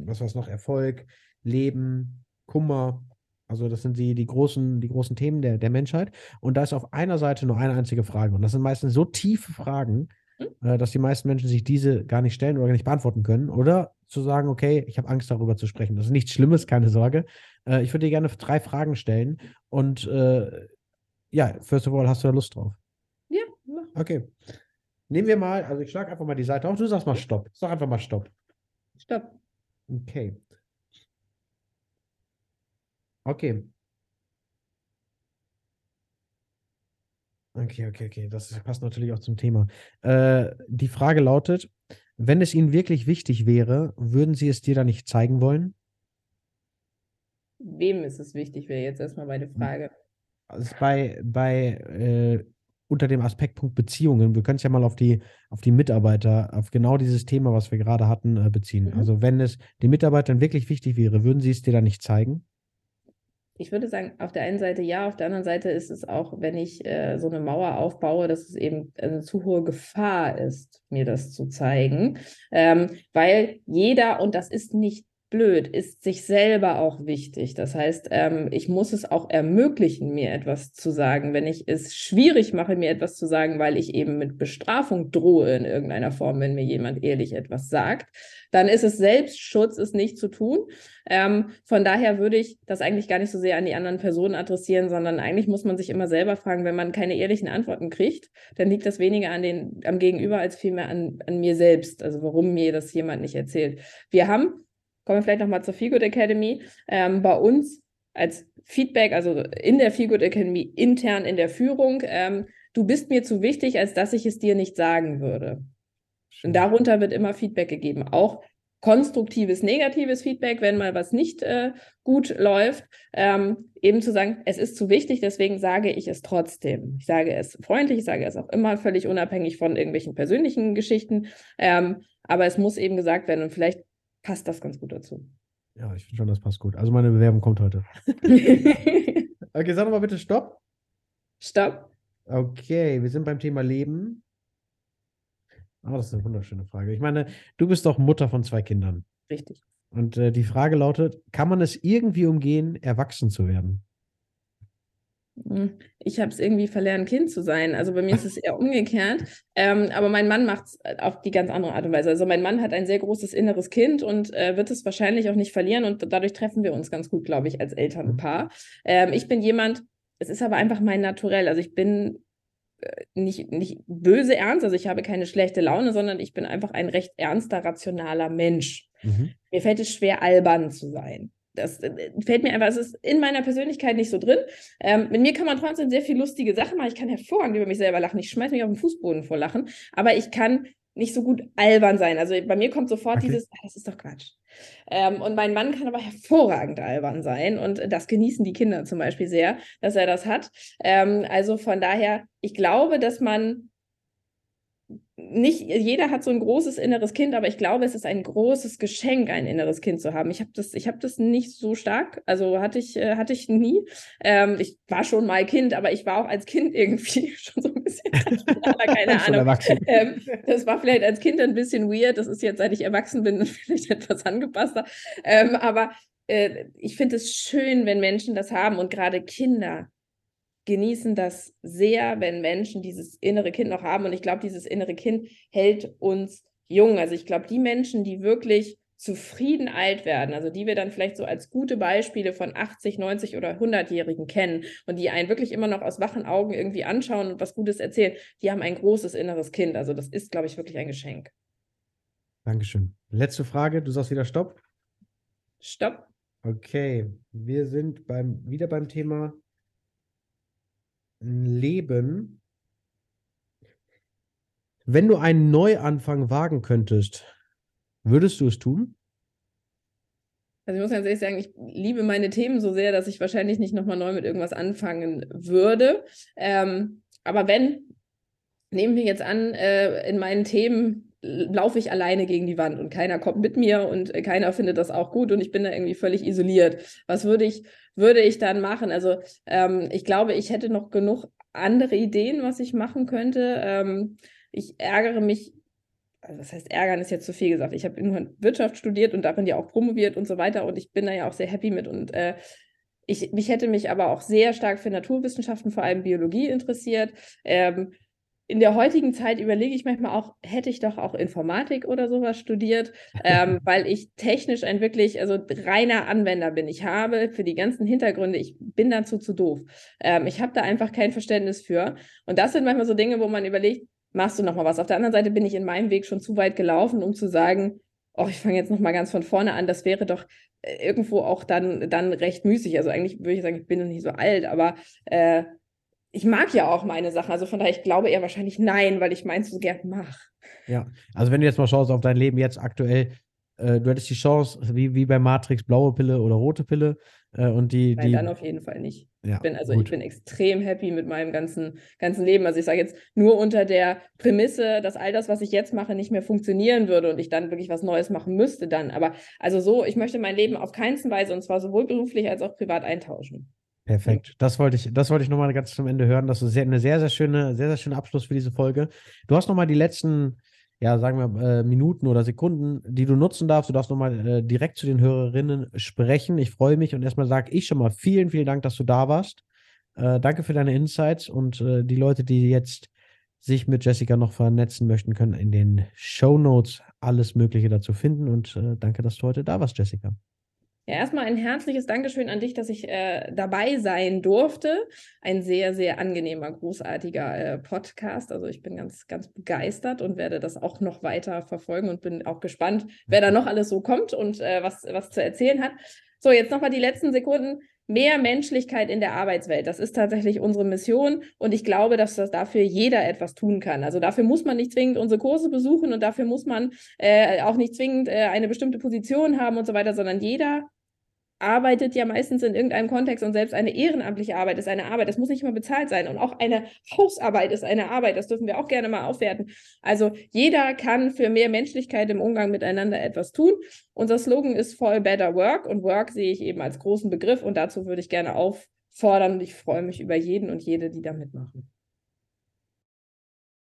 was war es noch, Erfolg, Leben, Kummer. Also das sind die, die, großen, die großen Themen der, der Menschheit. Und da ist auf einer Seite nur eine einzige Frage. Und das sind meistens so tiefe Fragen, hm? äh, dass die meisten Menschen sich diese gar nicht stellen oder gar nicht beantworten können. Oder zu sagen, okay, ich habe Angst darüber zu sprechen. Das ist nichts Schlimmes, keine Sorge. Äh, ich würde dir gerne drei Fragen stellen. Und äh, ja, first of all, hast du da Lust drauf? Okay. Nehmen wir mal, also ich schlage einfach mal die Seite auf. Du sagst mal Stopp. Sag einfach mal Stopp. Stopp. Okay. Okay. Okay, okay, okay. Das passt natürlich auch zum Thema. Äh, die Frage lautet: Wenn es Ihnen wirklich wichtig wäre, würden Sie es dir dann nicht zeigen wollen? Wem ist es wichtig, wäre jetzt erstmal meine Frage. Also bei, bei äh, unter dem Aspektpunkt Beziehungen, wir können es ja mal auf die, auf die Mitarbeiter, auf genau dieses Thema, was wir gerade hatten, äh, beziehen. Mhm. Also wenn es den Mitarbeitern wirklich wichtig wäre, würden sie es dir dann nicht zeigen? ich würde sagen, auf der einen Seite ja, auf der anderen Seite ist es auch, wenn ich äh, so eine Mauer aufbaue, dass es eben eine zu hohe Gefahr ist, mir das zu zeigen. Ähm, weil jeder, und das ist nicht blöd, ist sich selber auch wichtig. Das heißt, ähm, ich muss es auch ermöglichen, mir etwas zu sagen. Wenn ich es schwierig mache, mir etwas zu sagen, weil ich eben mit Bestrafung drohe in irgendeiner Form, wenn mir jemand ehrlich etwas sagt, dann ist es Selbstschutz, es nicht zu tun. Ähm, von daher würde ich das eigentlich gar nicht so sehr an die anderen Personen adressieren, sondern eigentlich muss man sich immer selber fragen, wenn man keine ehrlichen Antworten kriegt, dann liegt das weniger an den, am Gegenüber als vielmehr an, an mir selbst. Also warum mir das jemand nicht erzählt. Wir haben kommen wir vielleicht nochmal zur Feelgood Academy, ähm, bei uns als Feedback, also in der Feelgood Academy intern in der Führung, ähm, du bist mir zu wichtig, als dass ich es dir nicht sagen würde. Und darunter wird immer Feedback gegeben, auch konstruktives, negatives Feedback, wenn mal was nicht äh, gut läuft, ähm, eben zu sagen, es ist zu wichtig, deswegen sage ich es trotzdem. Ich sage es freundlich, ich sage es auch immer völlig unabhängig von irgendwelchen persönlichen Geschichten, ähm, aber es muss eben gesagt werden und vielleicht passt das ganz gut dazu. Ja, ich finde schon, das passt gut. Also meine Bewerbung kommt heute. (laughs) okay, sag nochmal bitte Stopp. Stopp. Okay, wir sind beim Thema Leben. Oh, das ist eine wunderschöne Frage. Ich meine, du bist doch Mutter von zwei Kindern. Richtig. Und äh, die Frage lautet: Kann man es irgendwie umgehen, erwachsen zu werden? Hm, ich habe es irgendwie verlernt, Kind zu sein. Also bei mir ist es eher umgekehrt. Ähm, aber mein Mann macht es äh, auf die ganz andere Art und Weise. Also mein Mann hat ein sehr großes inneres Kind und äh, wird es wahrscheinlich auch nicht verlieren. Und dadurch treffen wir uns ganz gut, glaube ich, als Elternpaar. Ähm, ich bin jemand, es ist aber einfach mein Naturell. Also ich bin äh, nicht, nicht böse ernst, also ich habe keine schlechte Laune, sondern ich bin einfach ein recht ernster, rationaler Mensch. Mhm. Mir fällt es schwer, albern zu sein das äh, fällt mir einfach, es ist in meiner Persönlichkeit nicht so drin. Ähm, mit mir kann man trotzdem sehr viel lustige Sachen machen. Ich kann hervorragend über mich selber lachen. Ich schmeiße mich auf den Fußboden vor Lachen. Aber ich kann nicht so gut albern sein. Also bei mir kommt sofort okay. dieses, ah, das ist doch Quatsch. Ähm, und mein Mann kann aber hervorragend albern sein. Und das genießen die Kinder zum Beispiel sehr, dass er das hat. Ähm, also von daher, ich glaube, dass man nicht jeder hat so ein großes inneres Kind, aber ich glaube, es ist ein großes Geschenk, ein inneres Kind zu haben. Ich habe das, ich habe das nicht so stark, also hatte ich, äh, hatte ich nie. Ähm, ich war schon mal Kind, aber ich war auch als Kind (laughs) irgendwie schon so ein bisschen, keine (laughs) Ahnung. Ähm, das war vielleicht als Kind ein bisschen weird. Das ist jetzt, seit ich erwachsen bin, (laughs) vielleicht etwas angepasster. Ähm, aber äh, ich finde es schön, wenn Menschen das haben und gerade Kinder genießen das sehr, wenn Menschen dieses innere Kind noch haben. Und ich glaube, dieses innere Kind hält uns jung. Also ich glaube, die Menschen, die wirklich zufrieden alt werden, also die wir dann vielleicht so als gute Beispiele von 80, 90 oder 100-Jährigen kennen und die einen wirklich immer noch aus wachen Augen irgendwie anschauen und was Gutes erzählen, die haben ein großes inneres Kind. Also das ist, glaube ich, wirklich ein Geschenk. Dankeschön. Letzte Frage, du sagst wieder Stopp. Stopp. Okay, wir sind beim, wieder beim Thema Leben, wenn du einen Neuanfang wagen könntest, würdest du es tun? Also ich muss ganz ehrlich sagen, ich liebe meine Themen so sehr, dass ich wahrscheinlich nicht nochmal neu mit irgendwas anfangen würde. Ähm, aber wenn, nehmen wir jetzt an, äh, in meinen Themen laufe ich alleine gegen die Wand und keiner kommt mit mir und keiner findet das auch gut und ich bin da irgendwie völlig isoliert. Was würde ich, würde ich dann machen? Also ähm, ich glaube, ich hätte noch genug andere Ideen, was ich machen könnte. Ähm, ich ärgere mich, also das heißt, ärgern ist jetzt zu viel gesagt. Ich habe nur Wirtschaft studiert und darin ja auch promoviert und so weiter und ich bin da ja auch sehr happy mit und äh, ich, mich hätte mich aber auch sehr stark für Naturwissenschaften, vor allem Biologie interessiert. Ähm, in der heutigen Zeit überlege ich manchmal auch, hätte ich doch auch Informatik oder sowas studiert, ähm, (laughs) weil ich technisch ein wirklich, also reiner Anwender bin. Ich habe für die ganzen Hintergründe, ich bin dazu zu doof. Ähm, ich habe da einfach kein Verständnis für. Und das sind manchmal so Dinge, wo man überlegt, machst du noch mal was? Auf der anderen Seite bin ich in meinem Weg schon zu weit gelaufen, um zu sagen, oh, ich fange jetzt noch mal ganz von vorne an. Das wäre doch äh, irgendwo auch dann, dann recht müßig. Also eigentlich würde ich sagen, ich bin noch nicht so alt, aber äh, ich mag ja auch meine Sachen. Also von daher, ich glaube eher wahrscheinlich nein, weil ich meins so gern mache. Ja, also wenn du jetzt mal schaust auf dein Leben jetzt aktuell, äh, du hättest die Chance, wie, wie bei Matrix, blaue Pille oder rote Pille. Äh, und die, Nein, die, dann auf jeden Fall nicht. Ja, ich bin, also gut. ich bin extrem happy mit meinem ganzen, ganzen Leben. Also ich sage jetzt nur unter der Prämisse, dass all das, was ich jetzt mache, nicht mehr funktionieren würde und ich dann wirklich was Neues machen müsste dann. Aber also so, ich möchte mein Leben auf keinen Weise, und zwar sowohl beruflich als auch privat eintauschen. Perfekt. Das wollte ich, das wollte ich nochmal ganz zum Ende hören. Das ist sehr, eine sehr, sehr schöne, sehr, sehr schöner Abschluss für diese Folge. Du hast nochmal die letzten, ja, sagen wir, äh, Minuten oder Sekunden, die du nutzen darfst. Du darfst nochmal äh, direkt zu den Hörerinnen sprechen. Ich freue mich und erstmal sage ich schon mal vielen, vielen Dank, dass du da warst. Äh, danke für deine Insights und äh, die Leute, die jetzt sich mit Jessica noch vernetzen möchten, können in den Show Notes alles Mögliche dazu finden. Und äh, danke, dass du heute da warst, Jessica. Ja, erstmal ein herzliches Dankeschön an dich, dass ich äh, dabei sein durfte. Ein sehr, sehr angenehmer, großartiger äh, Podcast. Also ich bin ganz, ganz begeistert und werde das auch noch weiter verfolgen und bin auch gespannt, wer da noch alles so kommt und äh, was, was zu erzählen hat. So, jetzt nochmal die letzten Sekunden. Mehr Menschlichkeit in der Arbeitswelt. Das ist tatsächlich unsere Mission und ich glaube, dass das dafür jeder etwas tun kann. Also dafür muss man nicht zwingend unsere Kurse besuchen und dafür muss man äh, auch nicht zwingend äh, eine bestimmte Position haben und so weiter, sondern jeder arbeitet ja meistens in irgendeinem Kontext und selbst eine ehrenamtliche Arbeit ist eine Arbeit. Das muss nicht immer bezahlt sein. Und auch eine Hausarbeit ist eine Arbeit. Das dürfen wir auch gerne mal aufwerten. Also jeder kann für mehr Menschlichkeit im Umgang miteinander etwas tun. Unser Slogan ist For Better Work und Work sehe ich eben als großen Begriff und dazu würde ich gerne auffordern und ich freue mich über jeden und jede, die da mitmachen.